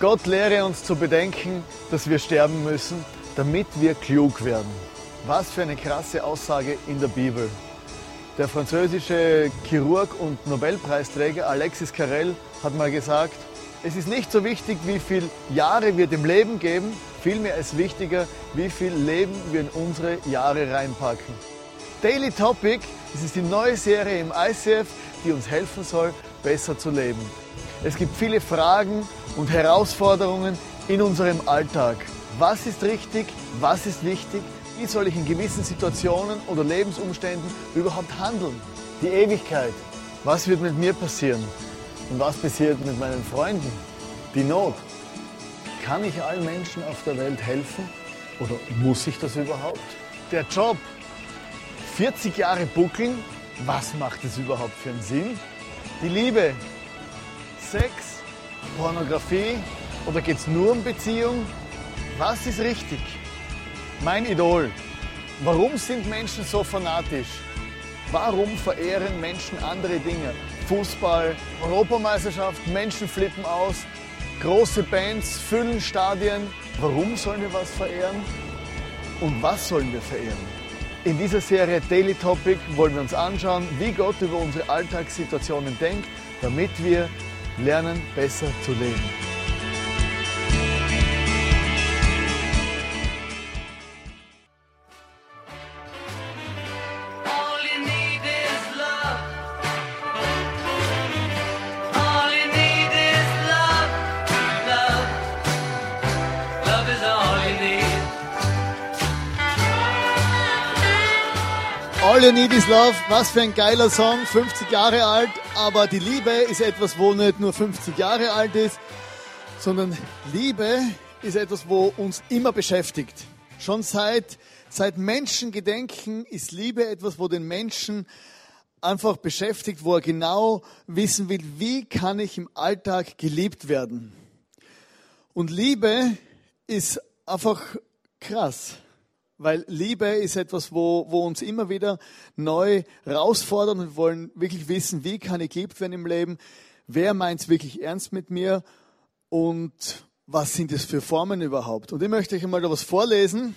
Gott lehre uns zu bedenken, dass wir sterben müssen, damit wir klug werden. Was für eine krasse Aussage in der Bibel. Der französische Chirurg und Nobelpreisträger Alexis Carrel hat mal gesagt, es ist nicht so wichtig, wie viele Jahre wir dem Leben geben, vielmehr ist wichtiger, wie viel Leben wir in unsere Jahre reinpacken. Daily Topic, das ist die neue Serie im ICF, die uns helfen soll, besser zu leben. Es gibt viele Fragen und Herausforderungen in unserem Alltag. Was ist richtig? Was ist wichtig? Wie soll ich in gewissen Situationen oder Lebensumständen überhaupt handeln? Die Ewigkeit. Was wird mit mir passieren? Und was passiert mit meinen Freunden? Die Not. Kann ich allen Menschen auf der Welt helfen? Oder muss ich das überhaupt? Der Job. 40 Jahre buckeln. Was macht es überhaupt für einen Sinn? Die Liebe. Sex, Pornografie oder geht es nur um Beziehung? Was ist richtig? Mein Idol. Warum sind Menschen so fanatisch? Warum verehren Menschen andere Dinge? Fußball, Europameisterschaft, Menschen flippen aus, große Bands füllen Stadien. Warum sollen wir was verehren? Und was sollen wir verehren? In dieser Serie Daily Topic wollen wir uns anschauen, wie Gott über unsere Alltagssituationen denkt, damit wir lernen, besser zu leben. All Need Is Love, was für ein geiler Song, 50 Jahre alt, aber die Liebe ist etwas, wo nicht nur 50 Jahre alt ist, sondern Liebe ist etwas, wo uns immer beschäftigt. Schon seit, seit Menschengedenken ist Liebe etwas, wo den Menschen einfach beschäftigt, wo er genau wissen will, wie kann ich im Alltag geliebt werden. Und Liebe ist einfach krass. Weil Liebe ist etwas, wo, wo uns immer wieder neu herausfordert und wollen wirklich wissen, wie kann ich geliebt werden im Leben, wer meint es wirklich ernst mit mir und was sind es für Formen überhaupt. Und ich möchte euch einmal da was vorlesen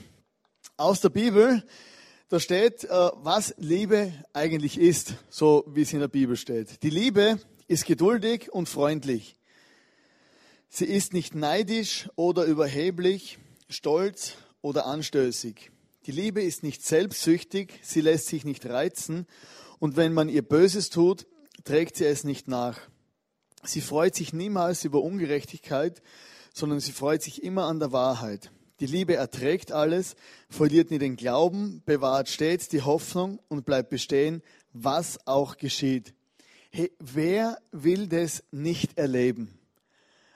aus der Bibel. Da steht, äh, was Liebe eigentlich ist, so wie es in der Bibel steht. Die Liebe ist geduldig und freundlich. Sie ist nicht neidisch oder überheblich, stolz oder anstößig. Die Liebe ist nicht selbstsüchtig, sie lässt sich nicht reizen und wenn man ihr Böses tut, trägt sie es nicht nach. Sie freut sich niemals über Ungerechtigkeit, sondern sie freut sich immer an der Wahrheit. Die Liebe erträgt alles, verliert nie den Glauben, bewahrt stets die Hoffnung und bleibt bestehen, was auch geschieht. Hey, wer will das nicht erleben?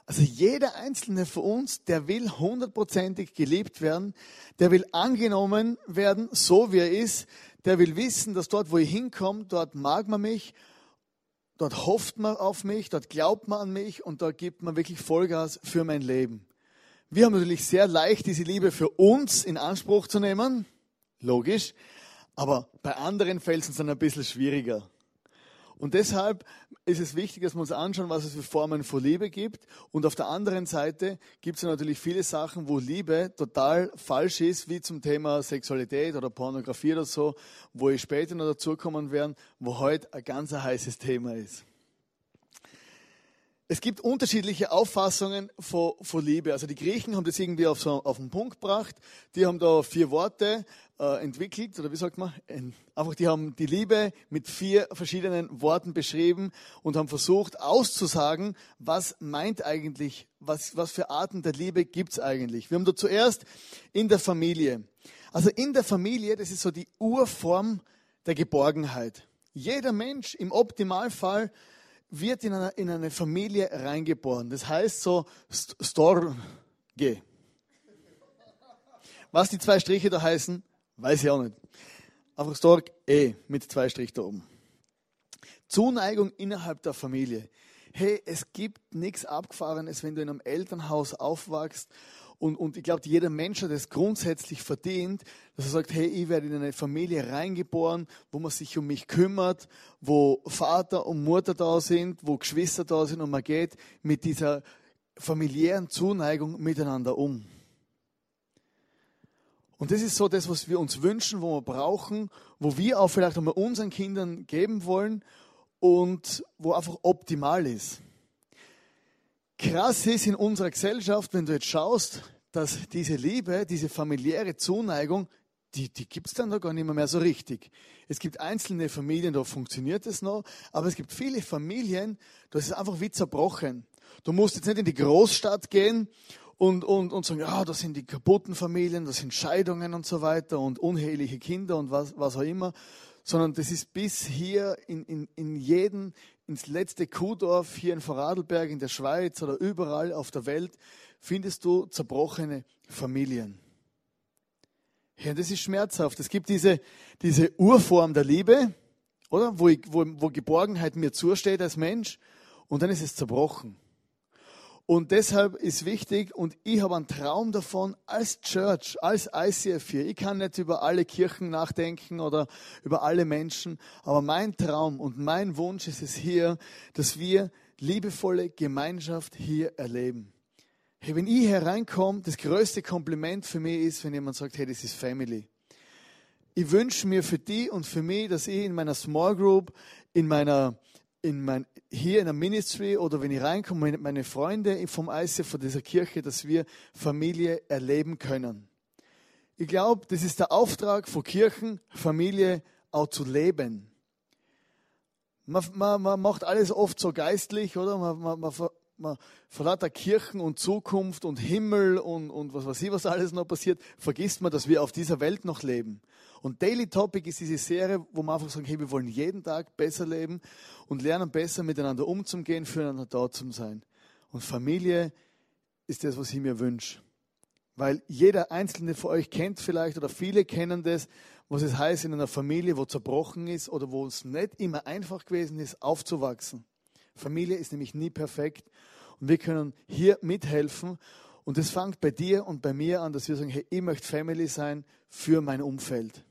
Also jeder einzelne von uns, der will hundertprozentig geliebt werden, der will angenommen werden, so wie er ist, der will wissen, dass dort, wo ich hinkomme, dort mag man mich, dort hofft man auf mich, dort glaubt man an mich und dort gibt man wirklich Vollgas für mein Leben. Wir haben natürlich sehr leicht, diese Liebe für uns in Anspruch zu nehmen, logisch, aber bei anderen fällt es uns dann ein bisschen schwieriger. Und deshalb ist es wichtig, dass wir uns anschauen, was es für Formen von Liebe gibt. Und auf der anderen Seite gibt es natürlich viele Sachen, wo Liebe total falsch ist, wie zum Thema Sexualität oder Pornografie oder so, wo ich später noch dazukommen werde, wo heute ein ganz heißes Thema ist. Es gibt unterschiedliche Auffassungen von, von Liebe. Also die Griechen haben das irgendwie auf, so, auf den Punkt gebracht. Die haben da vier Worte äh, entwickelt, oder wie sagt man? Einfach, die haben die Liebe mit vier verschiedenen Worten beschrieben und haben versucht auszusagen, was meint eigentlich, was, was für Arten der Liebe gibt's eigentlich. Wir haben da zuerst in der Familie. Also in der Familie, das ist so die Urform der Geborgenheit. Jeder Mensch im Optimalfall wird in eine, in eine Familie reingeboren. Das heißt so St- Storge. Was die zwei Striche da heißen, weiß ich auch nicht. Einfach Storg E mit zwei Strich da oben. Zuneigung innerhalb der Familie. Hey, es gibt nichts Abgefahrenes, wenn du in einem Elternhaus aufwachst und, und ich glaube, jeder Mensch hat es grundsätzlich verdient, dass er sagt, hey, ich werde in eine Familie reingeboren, wo man sich um mich kümmert, wo Vater und Mutter da sind, wo Geschwister da sind und man geht mit dieser familiären Zuneigung miteinander um? Und das ist so das, was wir uns wünschen, wo wir brauchen, wo wir auch vielleicht einmal unseren Kindern geben wollen und wo einfach optimal ist. Krass ist in unserer Gesellschaft, wenn du jetzt schaust, dass diese Liebe, diese familiäre Zuneigung, die, die gibt es dann da gar nicht mehr, so richtig. Es gibt einzelne Familien, da funktioniert es noch, aber es gibt viele Familien, da ist es einfach wie zerbrochen. Du musst jetzt nicht in die Großstadt gehen und, und, und sagen, ja, das sind die kaputten Familien, das sind Scheidungen und so weiter und uneheliche Kinder und was, was auch immer, sondern das ist bis hier in, in, in jeden, ins letzte Kuhdorf hier in Vorarlberg in der Schweiz oder überall auf der Welt findest du zerbrochene Familien. Ja, das ist schmerzhaft. Es gibt diese, diese Urform der Liebe, oder? Wo, ich, wo, wo Geborgenheit mir zusteht als Mensch und dann ist es zerbrochen. Und deshalb ist wichtig, und ich habe einen Traum davon, als Church, als ICF hier, ich kann nicht über alle Kirchen nachdenken oder über alle Menschen, aber mein Traum und mein Wunsch ist es hier, dass wir liebevolle Gemeinschaft hier erleben. Hey, wenn ich hereinkomme, das größte Kompliment für mich ist, wenn jemand sagt, hey, das ist Family. Ich wünsche mir für die und für mich, dass ich in meiner Small Group, in meiner in mein, hier in der Ministry oder wenn ich reinkomme, meine Freunde vom ICF, von dieser Kirche, dass wir Familie erleben können. Ich glaube, das ist der Auftrag von Kirchen, Familie auch zu leben. Man, man, man macht alles oft so geistlich, oder? Man, man, man, man vor lauter Kirchen und Zukunft und Himmel und, und was weiß ich, was alles noch passiert, vergisst man, dass wir auf dieser Welt noch leben. Und Daily Topic ist diese Serie, wo wir einfach sagen, hey, wir wollen jeden Tag besser leben und lernen besser miteinander umzugehen, füreinander da zu sein. Und Familie ist das, was ich mir wünsche. Weil jeder einzelne von euch kennt vielleicht oder viele kennen das, was es heißt in einer Familie, wo zerbrochen ist oder wo es nicht immer einfach gewesen ist, aufzuwachsen. Familie ist nämlich nie perfekt und wir können hier mithelfen. Und es fängt bei dir und bei mir an, dass wir sagen, hey, ich möchte Family sein für mein Umfeld.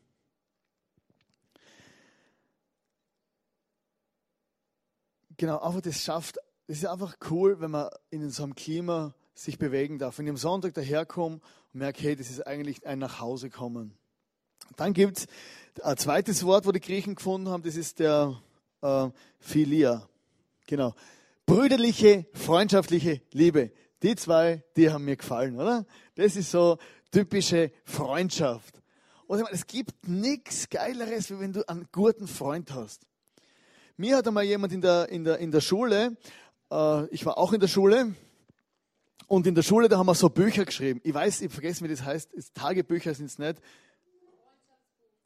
Genau, einfach das schafft, es ist einfach cool, wenn man in so einem Klima sich bewegen darf. Wenn ich am Sonntag daherkomme und merke, hey, das ist eigentlich ein Nachhause kommen. Dann gibt es ein zweites Wort, wo die Griechen gefunden haben, das ist der äh, Philia. Genau. Brüderliche, freundschaftliche Liebe. Die zwei, die haben mir gefallen, oder? Das ist so typische Freundschaft. Und ich meine, es gibt nichts Geileres, wie wenn du einen guten Freund hast. Mir hat einmal jemand in der, in der, in der Schule, äh, ich war auch in der Schule, und in der Schule, da haben wir so Bücher geschrieben. Ich weiß, ich vergesse, wie das heißt. Tagebücher sind es nicht.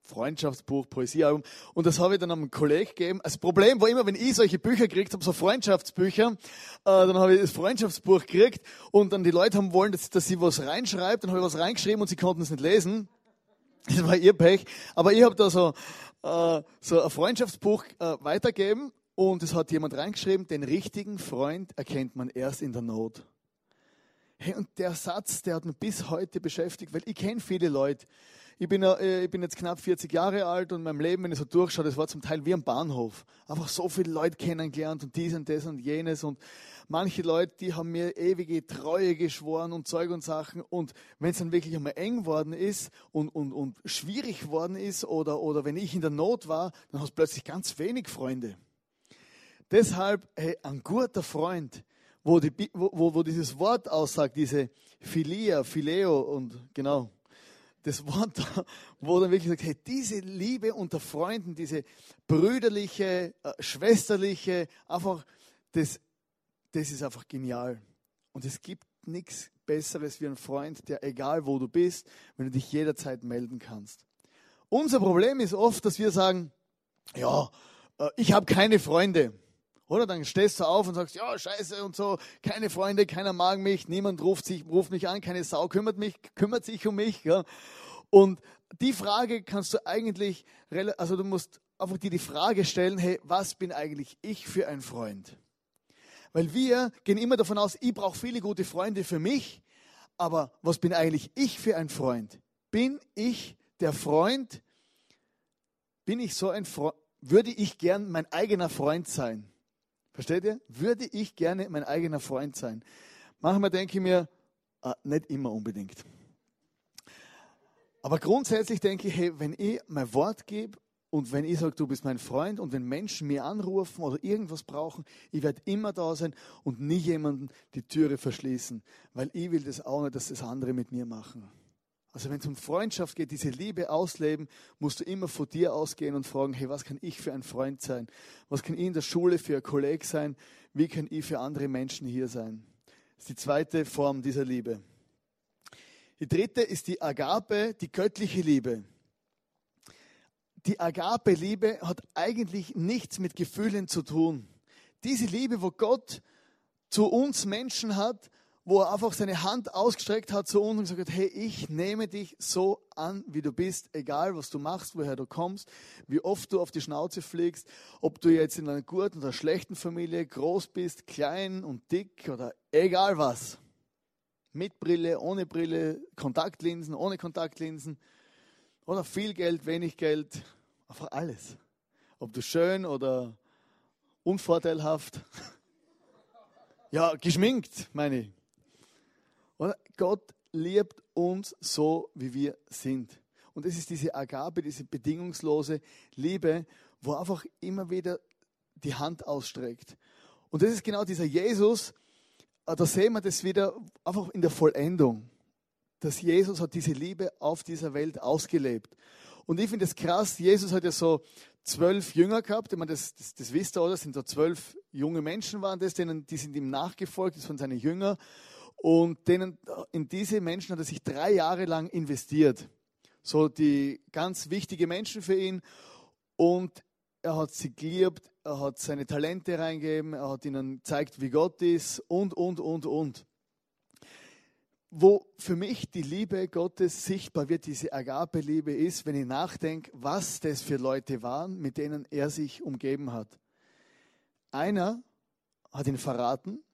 Freundschaftsbuch, Poesiealbum. Und das habe ich dann einem Kollegen gegeben. Das Problem war immer, wenn ich solche Bücher gekriegt habe, so Freundschaftsbücher, äh, dann habe ich das Freundschaftsbuch gekriegt und dann die Leute haben wollen, dass, dass sie was reinschreibt. Dann habe ich was reingeschrieben und sie konnten es nicht lesen. Das war ihr Pech. Aber ich habe da so, äh, so ein Freundschaftsbuch äh, weitergeben und es hat jemand reingeschrieben, den richtigen Freund erkennt man erst in der Not. Hey, und der Satz, der hat mich bis heute beschäftigt, weil ich kenne viele Leute, ich bin, äh, ich bin jetzt knapp 40 Jahre alt und mein Leben, wenn ich so durchschaue, das war zum Teil wie am Bahnhof. Einfach so viele Leute kennengelernt und dies und das und jenes und manche Leute, die haben mir ewige Treue geschworen und Zeug und Sachen und wenn es dann wirklich einmal eng worden ist und, und, und schwierig worden ist oder, oder wenn ich in der Not war, dann hast du plötzlich ganz wenig Freunde. Deshalb, hey, ein guter Freund, wo, die, wo, wo dieses Wort aussagt, diese Philia, Phileo und genau, das Wort, wo dann wirklich sagt, hey, diese Liebe unter Freunden, diese brüderliche, äh, schwesterliche, einfach, das, das ist einfach genial. Und es gibt nichts Besseres wie ein Freund, der egal wo du bist, wenn du dich jederzeit melden kannst. Unser Problem ist oft, dass wir sagen, ja, äh, ich habe keine Freunde. Oder dann stehst du auf und sagst, ja, scheiße und so, keine Freunde, keiner mag mich, niemand ruft, sich, ruft mich an, keine Sau kümmert, mich, kümmert sich um mich. Ja. Und die Frage kannst du eigentlich, also du musst einfach dir die Frage stellen, hey, was bin eigentlich ich für ein Freund? Weil wir gehen immer davon aus, ich brauche viele gute Freunde für mich, aber was bin eigentlich ich für ein Freund? Bin ich der Freund? Bin ich so ein Freund? Würde ich gern mein eigener Freund sein? Versteht ihr? Würde ich gerne mein eigener Freund sein. Manchmal denke ich mir, äh, nicht immer unbedingt. Aber grundsätzlich denke ich, hey, wenn ich mein Wort gebe und wenn ich sage, du bist mein Freund und wenn Menschen mir anrufen oder irgendwas brauchen, ich werde immer da sein und nie jemanden die Türe verschließen, weil ich will das auch nicht, dass das andere mit mir machen. Also wenn es um Freundschaft geht, diese Liebe ausleben, musst du immer von dir ausgehen und fragen, hey, was kann ich für ein Freund sein? Was kann ich in der Schule für ein Kolleg sein? Wie kann ich für andere Menschen hier sein? Das ist die zweite Form dieser Liebe. Die dritte ist die Agape, die göttliche Liebe. Die Agape-Liebe hat eigentlich nichts mit Gefühlen zu tun. Diese Liebe, wo Gott zu uns Menschen hat, wo er einfach seine Hand ausgestreckt hat zu uns und gesagt hat, hey, ich nehme dich so an, wie du bist, egal was du machst, woher du kommst, wie oft du auf die Schnauze fliegst, ob du jetzt in einer guten oder schlechten Familie groß bist, klein und dick oder egal was. Mit Brille, ohne Brille, Kontaktlinsen, ohne Kontaktlinsen oder viel Geld, wenig Geld, einfach alles. Ob du schön oder unvorteilhaft. Ja, geschminkt, meine ich. Oder? Gott liebt uns so, wie wir sind. Und es ist diese Agape, diese bedingungslose Liebe, wo einfach immer wieder die Hand ausstreckt. Und das ist genau dieser Jesus, äh, da sehen wir das wieder einfach in der Vollendung. Dass Jesus hat diese Liebe auf dieser Welt ausgelebt. Und ich finde es krass, Jesus hat ja so zwölf Jünger gehabt, ich meine, das, das, das wisst ihr, oder? Das sind so zwölf junge Menschen waren das, denen, die sind ihm nachgefolgt, das waren seine Jünger. Und denen, in diese Menschen hat er sich drei Jahre lang investiert. So die ganz wichtige Menschen für ihn. Und er hat sie geliebt, er hat seine Talente reingegeben, er hat ihnen gezeigt, wie Gott ist und, und, und, und. Wo für mich die Liebe Gottes sichtbar wird, diese Agape-Liebe ist, wenn ich nachdenke, was das für Leute waren, mit denen er sich umgeben hat. Einer hat ihn verraten,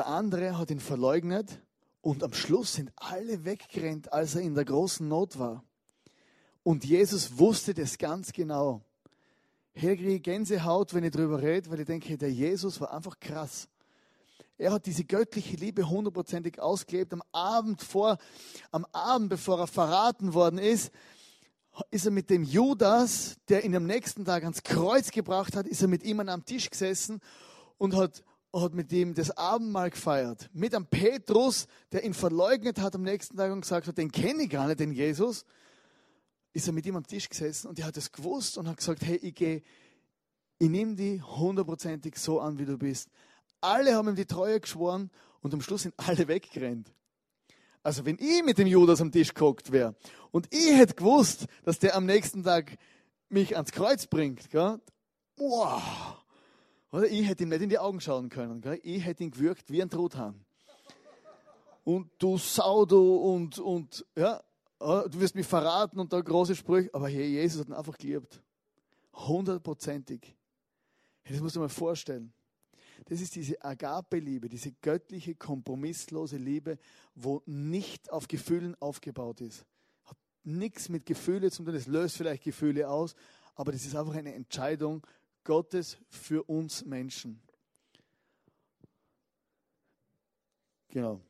der andere hat ihn verleugnet und am Schluss sind alle weggerannt, als er in der großen Not war. Und Jesus wusste das ganz genau. Hier kriege ich Gänsehaut, wenn ich darüber rede, weil ich denke, der Jesus war einfach krass. Er hat diese göttliche Liebe hundertprozentig ausgelebt. Am Abend vor, am Abend, bevor er verraten worden ist, ist er mit dem Judas, der ihn am nächsten Tag ans Kreuz gebracht hat, ist er mit ihm am Tisch gesessen und hat hat mit ihm das Abendmahl gefeiert. Mit einem Petrus, der ihn verleugnet hat am nächsten Tag und gesagt hat, den kenne ich gar nicht, den Jesus, ist er mit ihm am Tisch gesessen und er hat es gewusst und hat gesagt, hey, ich gehe, ich nehme dich hundertprozentig so an, wie du bist. Alle haben ihm die Treue geschworen und am Schluss sind alle weggerannt. Also wenn ich mit dem Judas am Tisch geguckt wäre und ich hätte gewusst, dass der am nächsten Tag mich ans Kreuz bringt, gell? wow, oder ich hätte ihm nicht in die Augen schauen können. Gell? Ich hätte ihn gewürgt wie ein Truthahn. Und du Sau, du und, und ja, du wirst mich verraten und da große Sprüche. Aber hey, Jesus hat ihn einfach geliebt. Hundertprozentig. Das musst du dir mal vorstellen. Das ist diese Agape-Liebe, diese göttliche, kompromisslose Liebe, wo nicht auf Gefühlen aufgebaut ist. Hat nichts mit Gefühlen zu tun, es löst vielleicht Gefühle aus, aber das ist einfach eine Entscheidung Gottes für uns Menschen. Genau.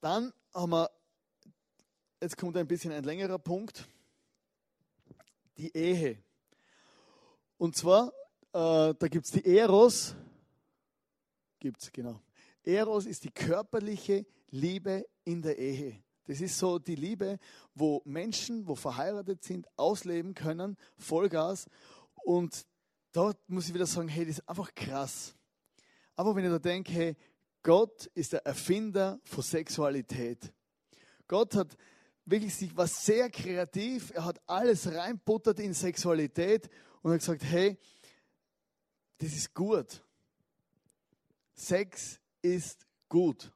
Dann haben wir, jetzt kommt ein bisschen ein längerer Punkt, die Ehe. Und zwar, äh, da gibt es die Eros, gibt es, genau. Eros ist die körperliche Liebe in der Ehe. Das ist so die Liebe, wo Menschen, wo verheiratet sind, ausleben können, Vollgas. Und da muss ich wieder sagen, hey, das ist einfach krass. Aber wenn ich da denke, hey, Gott ist der Erfinder von Sexualität. Gott hat wirklich sich was sehr kreativ, er hat alles reinputtert in Sexualität und hat gesagt, hey, das ist gut. Sex ist gut.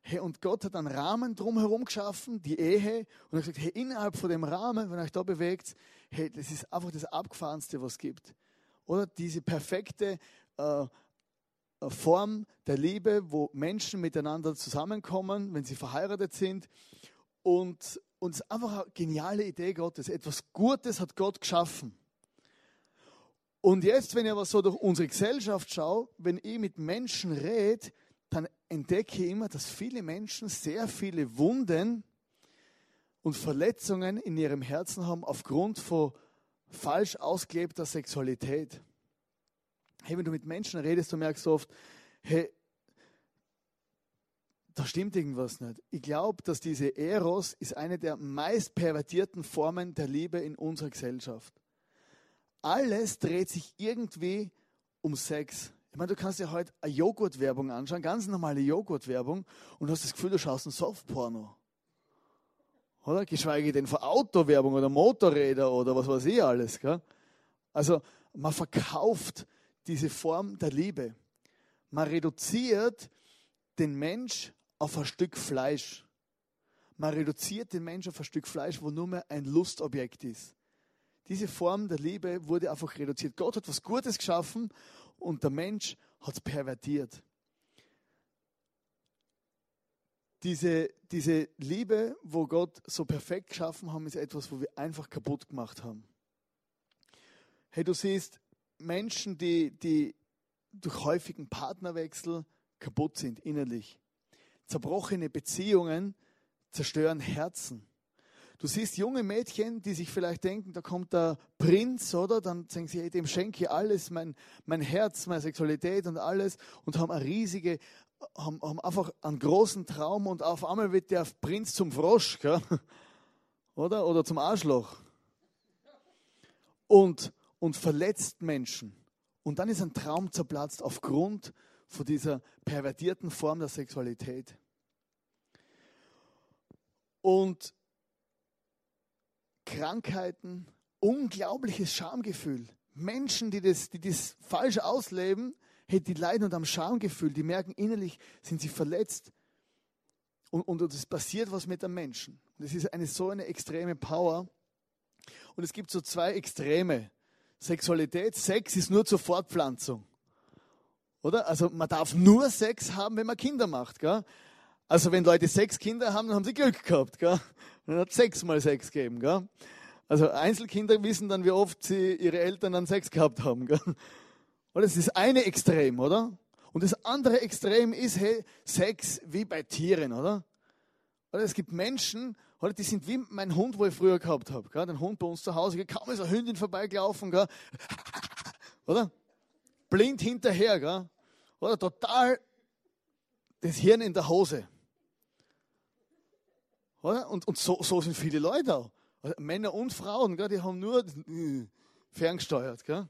Hey, und Gott hat einen Rahmen drumherum geschaffen, die Ehe, und hat gesagt, hey, innerhalb von dem Rahmen, wenn euch da bewegt, hey, das ist einfach das Abgefahrenste, was es gibt. Oder diese perfekte äh, äh, Form der Liebe, wo Menschen miteinander zusammenkommen, wenn sie verheiratet sind. Und uns einfach eine geniale Idee Gottes. Etwas Gutes hat Gott geschaffen. Und jetzt, wenn ich aber so durch unsere Gesellschaft schaue, wenn ich mit Menschen rede, dann entdecke ich immer, dass viele Menschen sehr viele Wunden und Verletzungen in ihrem Herzen haben aufgrund von falsch ausgelebter Sexualität. Hey, wenn du mit Menschen redest, du merkst oft, hey, da stimmt irgendwas nicht. Ich glaube, dass diese Eros ist eine der meist pervertierten Formen der Liebe in unserer Gesellschaft. Alles dreht sich irgendwie um Sex. Ich meine, du kannst dir heute eine Joghurt-Werbung anschauen, ganz normale Joghurt-Werbung, und hast das Gefühl, du schaust ein Softporno. Oder? Geschweige denn von Autowerbung oder Motorräder oder was weiß ich alles. Gell? Also, man verkauft diese Form der Liebe. Man reduziert den Mensch auf ein Stück Fleisch. Man reduziert den Mensch auf ein Stück Fleisch, wo nur mehr ein Lustobjekt ist. Diese Form der Liebe wurde einfach reduziert. Gott hat was Gutes geschaffen und der Mensch hat es pervertiert. Diese, diese Liebe, wo Gott so perfekt geschaffen hat, ist etwas, wo wir einfach kaputt gemacht haben. Hey, du siehst Menschen, die, die durch häufigen Partnerwechsel kaputt sind innerlich. Zerbrochene Beziehungen zerstören Herzen. Du siehst junge Mädchen, die sich vielleicht denken, da kommt der Prinz, oder? Dann denken sie, hey, dem schenke ich alles, mein, mein Herz, meine Sexualität und alles und haben eine riesige, haben, haben einfach einen großen Traum und auf einmal wird der Prinz zum Frosch, gell? oder? Oder zum Arschloch. Und, und verletzt Menschen. Und dann ist ein Traum zerplatzt aufgrund von dieser pervertierten Form der Sexualität. Und Krankheiten, unglaubliches Schamgefühl. Menschen, die das, die das falsch ausleben, hey, die leiden unter am Schamgefühl, die merken innerlich, sind sie verletzt. Und, und es passiert was mit dem Menschen. Das ist eine so eine extreme Power. Und es gibt so zwei Extreme. Sexualität, Sex ist nur zur Fortpflanzung. Oder? Also man darf nur Sex haben, wenn man Kinder macht. Gell? Also wenn Leute sechs Kinder haben, dann haben sie Glück gehabt. Gell? Dann hat sechs mal Sex gegeben. Gell? Also Einzelkinder wissen dann, wie oft sie ihre Eltern dann Sex gehabt haben. Gell? Und das ist eine Extrem, oder? Und das andere Extrem ist hey, Sex wie bei Tieren, oder? Oder es gibt Menschen, oder die sind wie mein Hund, wo ich früher gehabt habe. Gell? Den Hund bei uns zu Hause, kaum ist eine Hündin vorbeigelaufen, gell? oder? Blind hinterher, gell? oder? Total das Hirn in der Hose. Oder? Und, und so, so sind viele Leute auch. Also Männer und Frauen, gell, die haben nur ferngesteuert. Gell?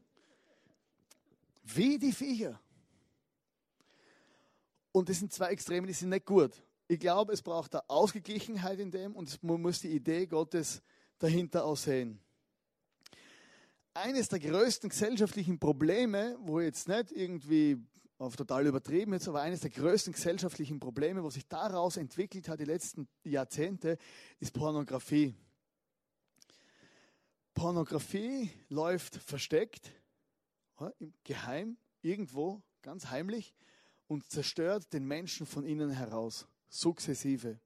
Wie die Viecher. Und das sind zwei Extreme, die sind nicht gut. Ich glaube, es braucht eine Ausgeglichenheit in dem und man muss die Idee Gottes dahinter auch sehen. Eines der größten gesellschaftlichen Probleme, wo jetzt nicht irgendwie auf total übertrieben jetzt, aber eines der größten gesellschaftlichen Probleme, was sich daraus entwickelt hat die letzten Jahrzehnte, ist Pornografie. Pornografie läuft versteckt, im Geheim, irgendwo, ganz heimlich und zerstört den Menschen von innen heraus, sukzessive.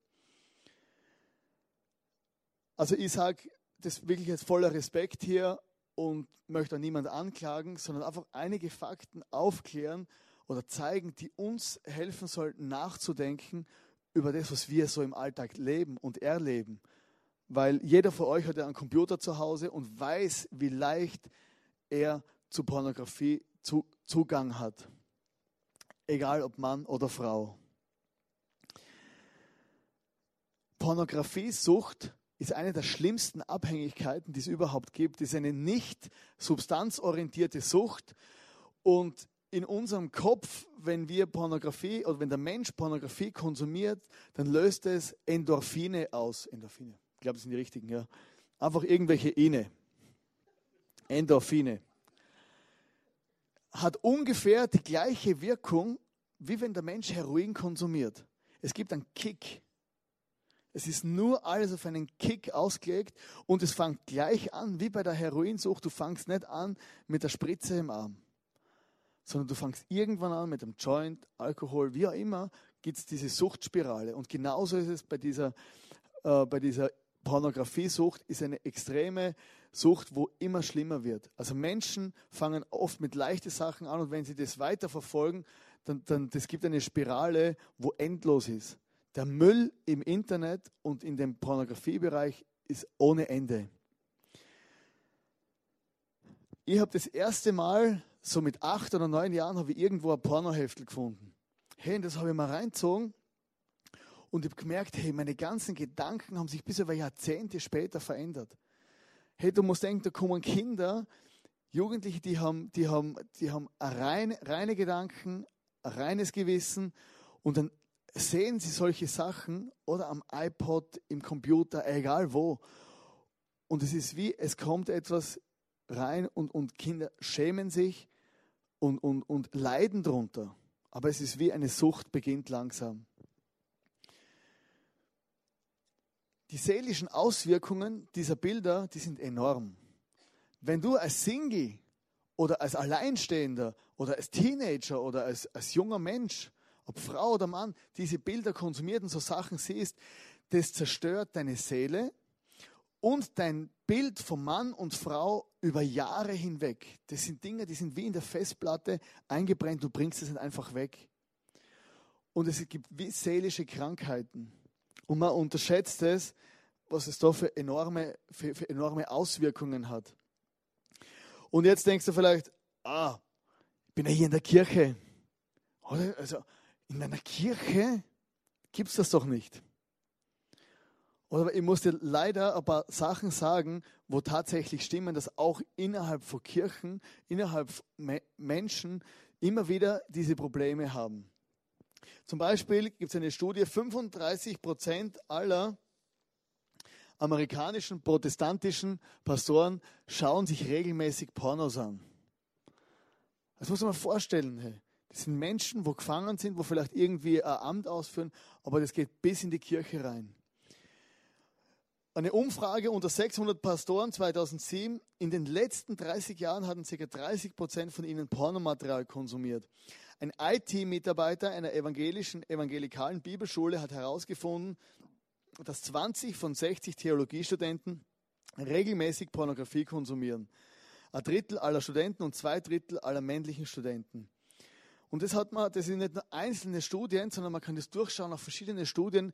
Also ich sage das wirklich jetzt voller Respekt hier und möchte auch niemand anklagen, sondern einfach einige Fakten aufklären, oder zeigen, die uns helfen sollten, nachzudenken über das, was wir so im Alltag leben und erleben. Weil jeder von euch hat ja einen Computer zu Hause und weiß, wie leicht er zu Pornografie Zugang hat. Egal ob Mann oder Frau. Pornografiesucht ist eine der schlimmsten Abhängigkeiten, die es überhaupt gibt. Es ist eine nicht substanzorientierte Sucht und in unserem Kopf, wenn wir Pornografie oder wenn der Mensch Pornografie konsumiert, dann löst es Endorphine aus. Endorphine, ich glaube, das sind die richtigen, ja. Einfach irgendwelche Ine. Endorphine. Hat ungefähr die gleiche Wirkung, wie wenn der Mensch Heroin konsumiert. Es gibt einen Kick. Es ist nur alles auf einen Kick ausgelegt und es fängt gleich an, wie bei der Heroinsucht. Du fangst nicht an mit der Spritze im Arm sondern du fängst irgendwann an mit dem Joint, Alkohol, wie auch immer, gibt es diese Suchtspirale. Und genauso ist es bei dieser, äh, bei dieser Pornografiesucht, ist eine extreme Sucht, wo immer schlimmer wird. Also Menschen fangen oft mit leichten Sachen an und wenn sie das weiterverfolgen, dann, dann das gibt eine Spirale, wo endlos ist. Der Müll im Internet und in dem Pornografiebereich ist ohne Ende. Ich habe das erste Mal, so mit acht oder neun Jahren, habe ich irgendwo ein Pornoheftel gefunden. Hey, und das habe ich mal reingezogen und ich habe gemerkt, hey, meine ganzen Gedanken haben sich bis über Jahrzehnte später verändert. Hey, du musst denken, da kommen Kinder, Jugendliche, die haben, die haben, die haben rein, reine Gedanken, ein reines Gewissen und dann sehen sie solche Sachen oder am iPod, im Computer, egal wo. Und es ist wie, es kommt etwas rein und, und Kinder schämen sich und, und, und leiden darunter. Aber es ist wie eine Sucht beginnt langsam. Die seelischen Auswirkungen dieser Bilder, die sind enorm. Wenn du als Single oder als Alleinstehender oder als Teenager oder als, als junger Mensch, ob Frau oder Mann, diese Bilder konsumiert und so Sachen siehst, das zerstört deine Seele und dein Bild von Mann und Frau über Jahre hinweg. Das sind Dinge, die sind wie in der Festplatte eingebrennt, du bringst es einfach weg. Und es gibt wie seelische Krankheiten. Und man unterschätzt es, was es da für enorme, für, für enorme Auswirkungen hat. Und jetzt denkst du vielleicht, ah, ich bin ja hier in der Kirche. Also in einer Kirche gibt es das doch nicht. Oder ich muss dir leider ein paar Sachen sagen, wo tatsächlich stimmen, dass auch innerhalb von Kirchen, innerhalb von Menschen immer wieder diese Probleme haben. Zum Beispiel gibt es eine Studie, 35 Prozent aller amerikanischen protestantischen Pastoren schauen sich regelmäßig Pornos an. Das muss man mal vorstellen. Hey. Das sind Menschen, wo gefangen sind, wo vielleicht irgendwie ein Amt ausführen, aber das geht bis in die Kirche rein. Eine Umfrage unter 600 Pastoren 2007. In den letzten 30 Jahren hatten ca. 30 Prozent von ihnen Pornomaterial konsumiert. Ein IT-Mitarbeiter einer evangelischen, evangelikalen Bibelschule hat herausgefunden, dass 20 von 60 Theologiestudenten regelmäßig Pornografie konsumieren. Ein Drittel aller Studenten und zwei Drittel aller männlichen Studenten. Und das hat man, das sind nicht nur einzelne Studien, sondern man kann das durchschauen auf verschiedene Studien,